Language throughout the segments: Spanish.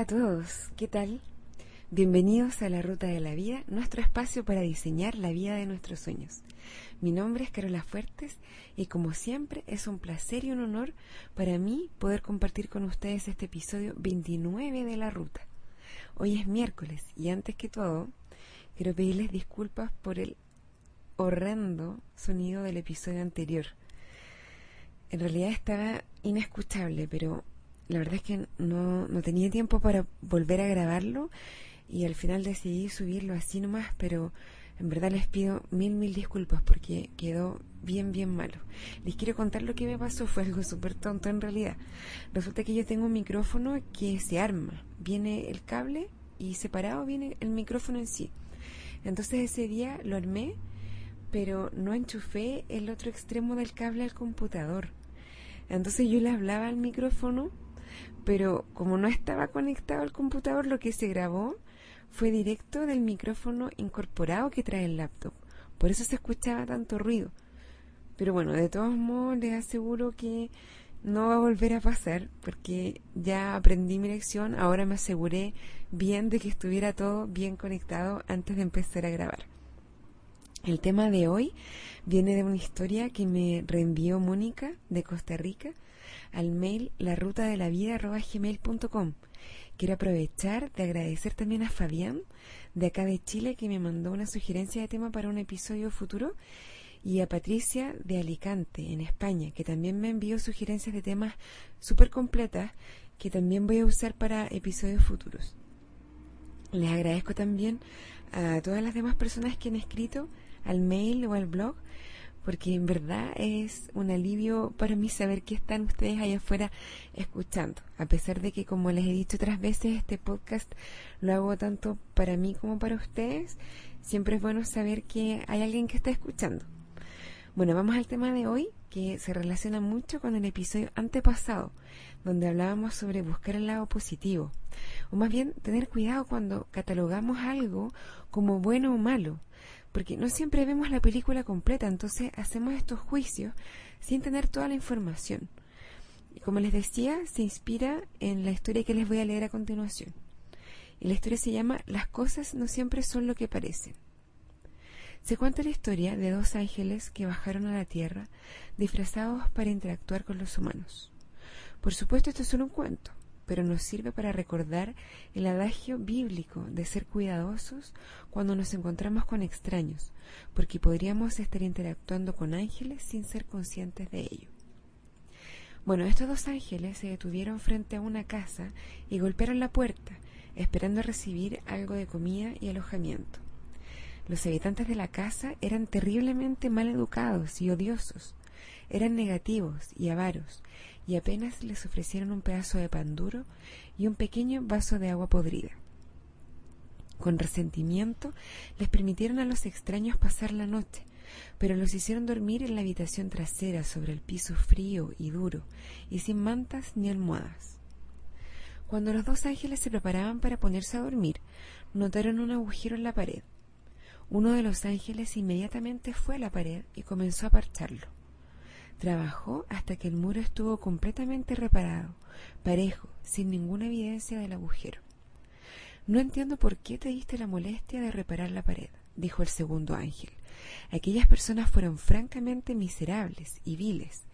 Hola a todos, ¿qué tal? Bienvenidos a La Ruta de la Vida, nuestro espacio para diseñar la vida de nuestros sueños. Mi nombre es Carola Fuertes y como siempre es un placer y un honor para mí poder compartir con ustedes este episodio 29 de La Ruta. Hoy es miércoles y antes que todo quiero pedirles disculpas por el horrendo sonido del episodio anterior. En realidad estaba inescuchable, pero la verdad es que no, no tenía tiempo para volver a grabarlo y al final decidí subirlo así nomás, pero en verdad les pido mil, mil disculpas porque quedó bien, bien malo. Les quiero contar lo que me pasó, fue algo súper tonto en realidad. Resulta que yo tengo un micrófono que se arma, viene el cable y separado viene el micrófono en sí. Entonces ese día lo armé, pero no enchufé el otro extremo del cable al computador. Entonces yo le hablaba al micrófono, pero como no estaba conectado al computador, lo que se grabó fue directo del micrófono incorporado que trae el laptop. Por eso se escuchaba tanto ruido. Pero bueno, de todos modos les aseguro que no va a volver a pasar porque ya aprendí mi lección, ahora me aseguré bien de que estuviera todo bien conectado antes de empezar a grabar. El tema de hoy viene de una historia que me reenvió Mónica de Costa Rica al mail la ruta de la vida gmail.com Quiero aprovechar de agradecer también a Fabián de acá de Chile que me mandó una sugerencia de tema para un episodio futuro y a Patricia de Alicante en España que también me envió sugerencias de temas súper completas que también voy a usar para episodios futuros. Les agradezco también a todas las demás personas que han escrito al mail o al blog porque en verdad es un alivio para mí saber que están ustedes allá afuera escuchando, a pesar de que como les he dicho otras veces, este podcast lo hago tanto para mí como para ustedes, siempre es bueno saber que hay alguien que está escuchando. Bueno, vamos al tema de hoy, que se relaciona mucho con el episodio antepasado, donde hablábamos sobre buscar el lado positivo, o más bien tener cuidado cuando catalogamos algo como bueno o malo, porque no siempre vemos la película completa, entonces hacemos estos juicios sin tener toda la información. Y como les decía, se inspira en la historia que les voy a leer a continuación. Y la historia se llama Las cosas no siempre son lo que parecen. Se cuenta la historia de dos ángeles que bajaron a la tierra disfrazados para interactuar con los humanos. Por supuesto, esto es solo un cuento, pero nos sirve para recordar el adagio bíblico de ser cuidadosos cuando nos encontramos con extraños, porque podríamos estar interactuando con ángeles sin ser conscientes de ello. Bueno, estos dos ángeles se detuvieron frente a una casa y golpearon la puerta, esperando recibir algo de comida y alojamiento. Los habitantes de la casa eran terriblemente mal educados y odiosos, eran negativos y avaros, y apenas les ofrecieron un pedazo de pan duro y un pequeño vaso de agua podrida. Con resentimiento les permitieron a los extraños pasar la noche, pero los hicieron dormir en la habitación trasera sobre el piso frío y duro y sin mantas ni almohadas. Cuando los dos ángeles se preparaban para ponerse a dormir, notaron un agujero en la pared. Uno de los ángeles inmediatamente fue a la pared y comenzó a parcharlo. Trabajó hasta que el muro estuvo completamente reparado, parejo, sin ninguna evidencia del agujero. No entiendo por qué te diste la molestia de reparar la pared, dijo el segundo ángel. Aquellas personas fueron francamente miserables y viles.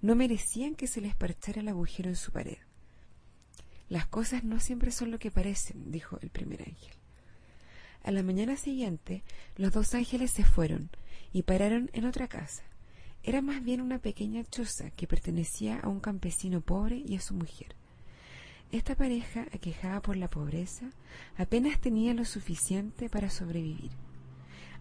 No merecían que se les parchara el agujero en su pared. Las cosas no siempre son lo que parecen, dijo el primer ángel. A la mañana siguiente, los dos ángeles se fueron y pararon en otra casa. Era más bien una pequeña choza que pertenecía a un campesino pobre y a su mujer. Esta pareja, aquejada por la pobreza, apenas tenía lo suficiente para sobrevivir.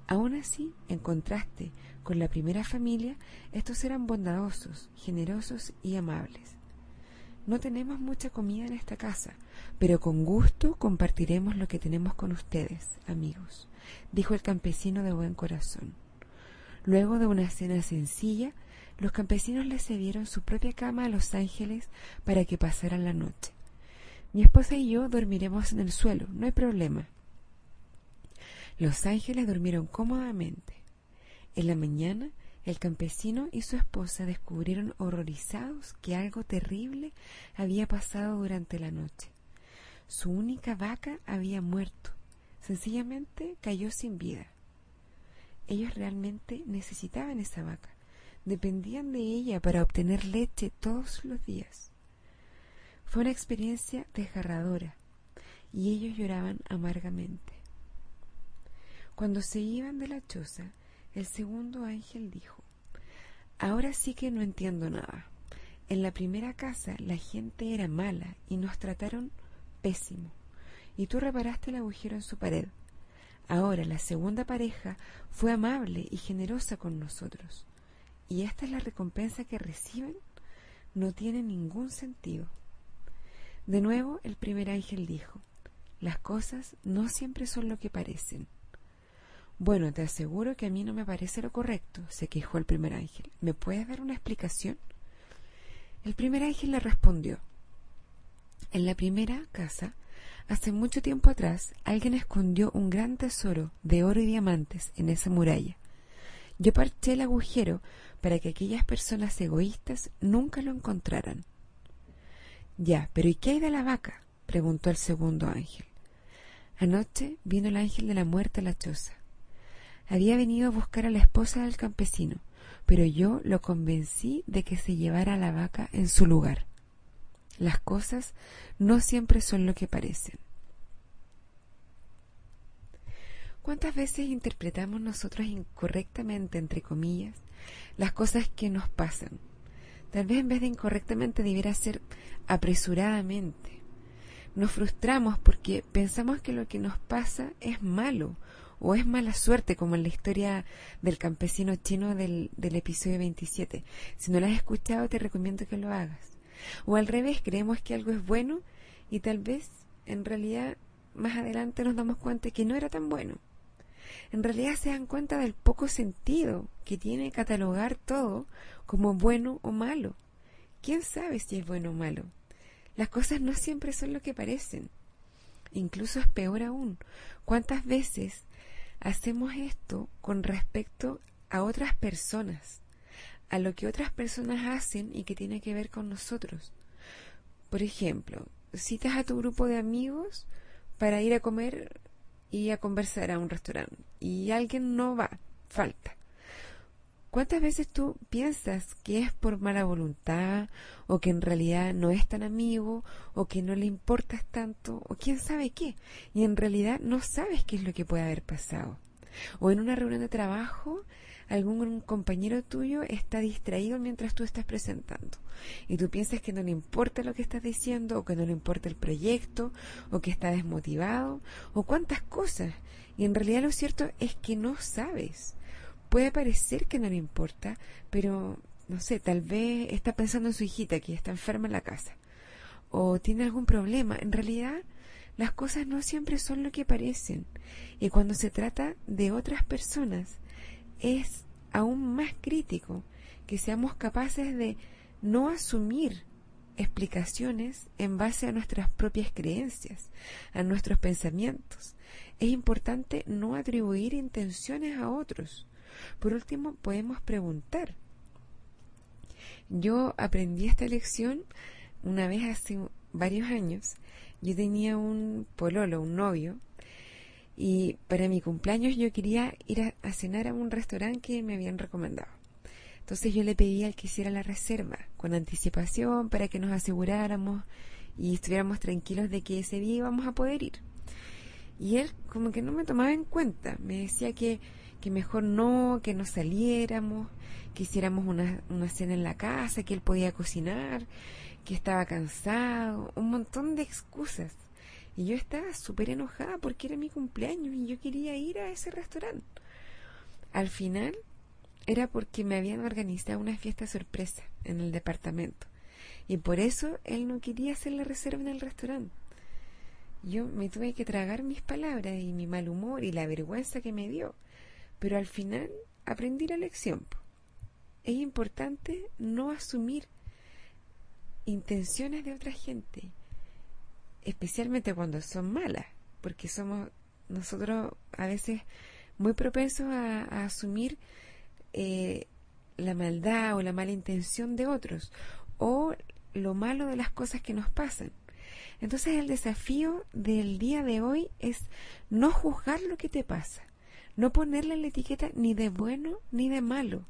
Aún así, en contraste con la primera familia, estos eran bondadosos, generosos y amables. No tenemos mucha comida en esta casa, pero con gusto compartiremos lo que tenemos con ustedes, amigos, dijo el campesino de buen corazón. Luego de una cena sencilla, los campesinos le cedieron su propia cama a los ángeles para que pasaran la noche. Mi esposa y yo dormiremos en el suelo, no hay problema. Los ángeles durmieron cómodamente. En la mañana, el campesino y su esposa descubrieron horrorizados que algo terrible había pasado durante la noche. Su única vaca había muerto. Sencillamente cayó sin vida. Ellos realmente necesitaban esa vaca. Dependían de ella para obtener leche todos los días. Fue una experiencia desgarradora y ellos lloraban amargamente. Cuando se iban de la choza, el segundo ángel dijo, Ahora sí que no entiendo nada. En la primera casa la gente era mala y nos trataron pésimo, y tú reparaste el agujero en su pared. Ahora la segunda pareja fue amable y generosa con nosotros, y esta es la recompensa que reciben. No tiene ningún sentido. De nuevo el primer ángel dijo, las cosas no siempre son lo que parecen. Bueno, te aseguro que a mí no me parece lo correcto, se quejó el primer ángel. ¿Me puedes dar una explicación? El primer ángel le respondió, en la primera casa, hace mucho tiempo atrás, alguien escondió un gran tesoro de oro y diamantes en esa muralla. Yo parché el agujero para que aquellas personas egoístas nunca lo encontraran. Ya, pero ¿y qué hay de la vaca? preguntó el segundo ángel. Anoche vino el ángel de la muerte a la choza. Había venido a buscar a la esposa del campesino, pero yo lo convencí de que se llevara a la vaca en su lugar. Las cosas no siempre son lo que parecen. ¿Cuántas veces interpretamos nosotros incorrectamente, entre comillas, las cosas que nos pasan? Tal vez en vez de incorrectamente debiera ser apresuradamente. Nos frustramos porque pensamos que lo que nos pasa es malo o es mala suerte, como en la historia del campesino chino del, episodio 27. Si no la has escuchado, te recomiendo que lo hagas. O al revés, creemos que algo es bueno y tal vez en realidad más adelante nos damos cuenta que no era tan bueno. En realidad se dan cuenta del poco sentido que tiene catalogar todo como bueno o malo. ¿Quién sabe si es bueno o malo? Las cosas no siempre son lo que parecen. Incluso es peor aún. ¿Cuántas veces hacemos esto con respecto a otras personas, a lo que otras personas hacen y que tiene que ver con nosotros. Por ejemplo, citas a tu grupo de amigos para ir a comer y a conversar a un restaurante y alguien no va, falta. ¿Cuántas veces tú piensas que es por mala voluntad o que en realidad no es tan amigo o que no le importas tanto o quién sabe qué? Y en realidad no sabes qué es lo que puede haber pasado. O en una reunión de trabajo algún compañero tuyo está distraído mientras tú estás presentando. Y tú piensas que no le importa lo que estás diciendo o que no le importa el proyecto o que está desmotivado o cuántas cosas. Y en realidad lo cierto es que no sabes. Puede parecer que no le importa, pero no sé, tal vez está pensando en su hijita que está enferma en la casa o tiene algún problema. En realidad, las cosas no siempre son lo que parecen. Y cuando se trata de otras personas, es aún más crítico que seamos capaces de no asumir explicaciones en base a nuestras propias creencias, a nuestros pensamientos. Es importante no atribuir intenciones a otros. Por último, podemos preguntar. Yo aprendí esta lección una vez hace varios años. Yo tenía un pololo, un novio, y para mi cumpleaños yo quería ir a, cenar a un restaurante que me habían recomendado. Entonces yo le pedí al que hiciera la reserva con anticipación para que nos aseguráramos y estuviéramos tranquilos de que ese día íbamos a poder ir. Y él como que no me tomaba en cuenta, me decía que que mejor no, que no saliéramos, que hiciéramos una, una cena en la casa, que él podía cocinar, que estaba cansado, un montón de excusas. Y yo estaba súper enojada porque era mi cumpleaños y yo quería ir a ese restaurante. Al final era porque me habían organizado una fiesta sorpresa en el departamento. Y por eso él no quería hacer la reserva en el restaurante. Yo me tuve que tragar mis palabras y mi mal humor y la vergüenza que me dio. Pero al final aprendí la lección. Es importante no asumir intenciones de otra gente, especialmente cuando son malas, porque somos nosotros a veces muy propensos a, asumir eh, la maldad o la mala intención de otros o lo malo de las cosas que nos pasan. Entonces el desafío del día de hoy es no juzgar lo que te pasa, no ponerle la etiqueta ni de bueno ni de malo,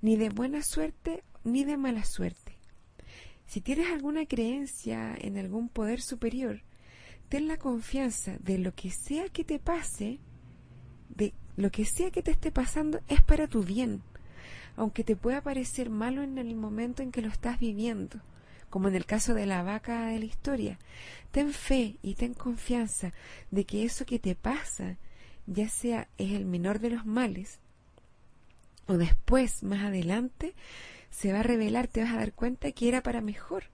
ni de buena suerte ni de mala suerte. Si tienes alguna creencia en algún poder superior, ten la confianza de lo que sea que te pase, de lo que sea que te esté pasando es para tu bien, aunque te pueda parecer malo en el momento en que lo estás viviendo, como en el caso de la vaca de la historia. Ten fe y ten confianza de que eso que te pasa, ya sea es el menor de los males, o después, más adelante, se va a revelar, te vas a dar cuenta que era para mejor.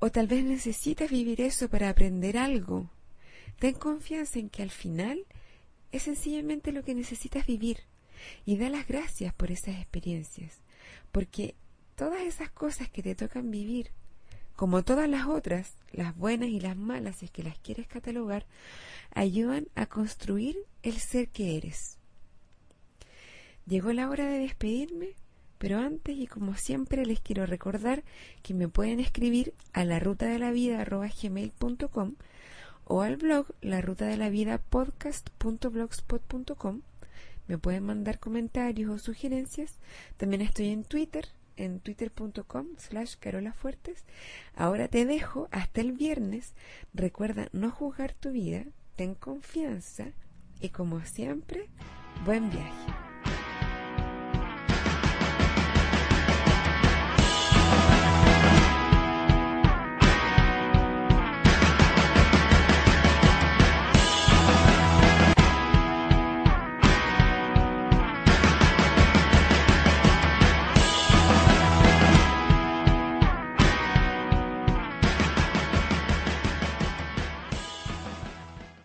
O tal vez necesitas vivir eso para aprender algo. Ten confianza en que al final es sencillamente lo que necesitas vivir y da las gracias por esas experiencias, porque todas esas cosas que te tocan vivir, como todas las otras, las buenas y las malas, si es que las quieres catalogar, ayudan a construir el ser que eres. Llegó la hora de despedirme, pero antes y como siempre les quiero recordar que me pueden escribir a la ruta de la vida o al blog la ruta de la vida podcast.blogspot.com. Me pueden mandar comentarios o sugerencias. También estoy en Twitter, en twitter.com slash carolafuertes. Ahora te dejo hasta el viernes. Recuerda no juzgar tu vida, ten confianza y como siempre, buen viaje.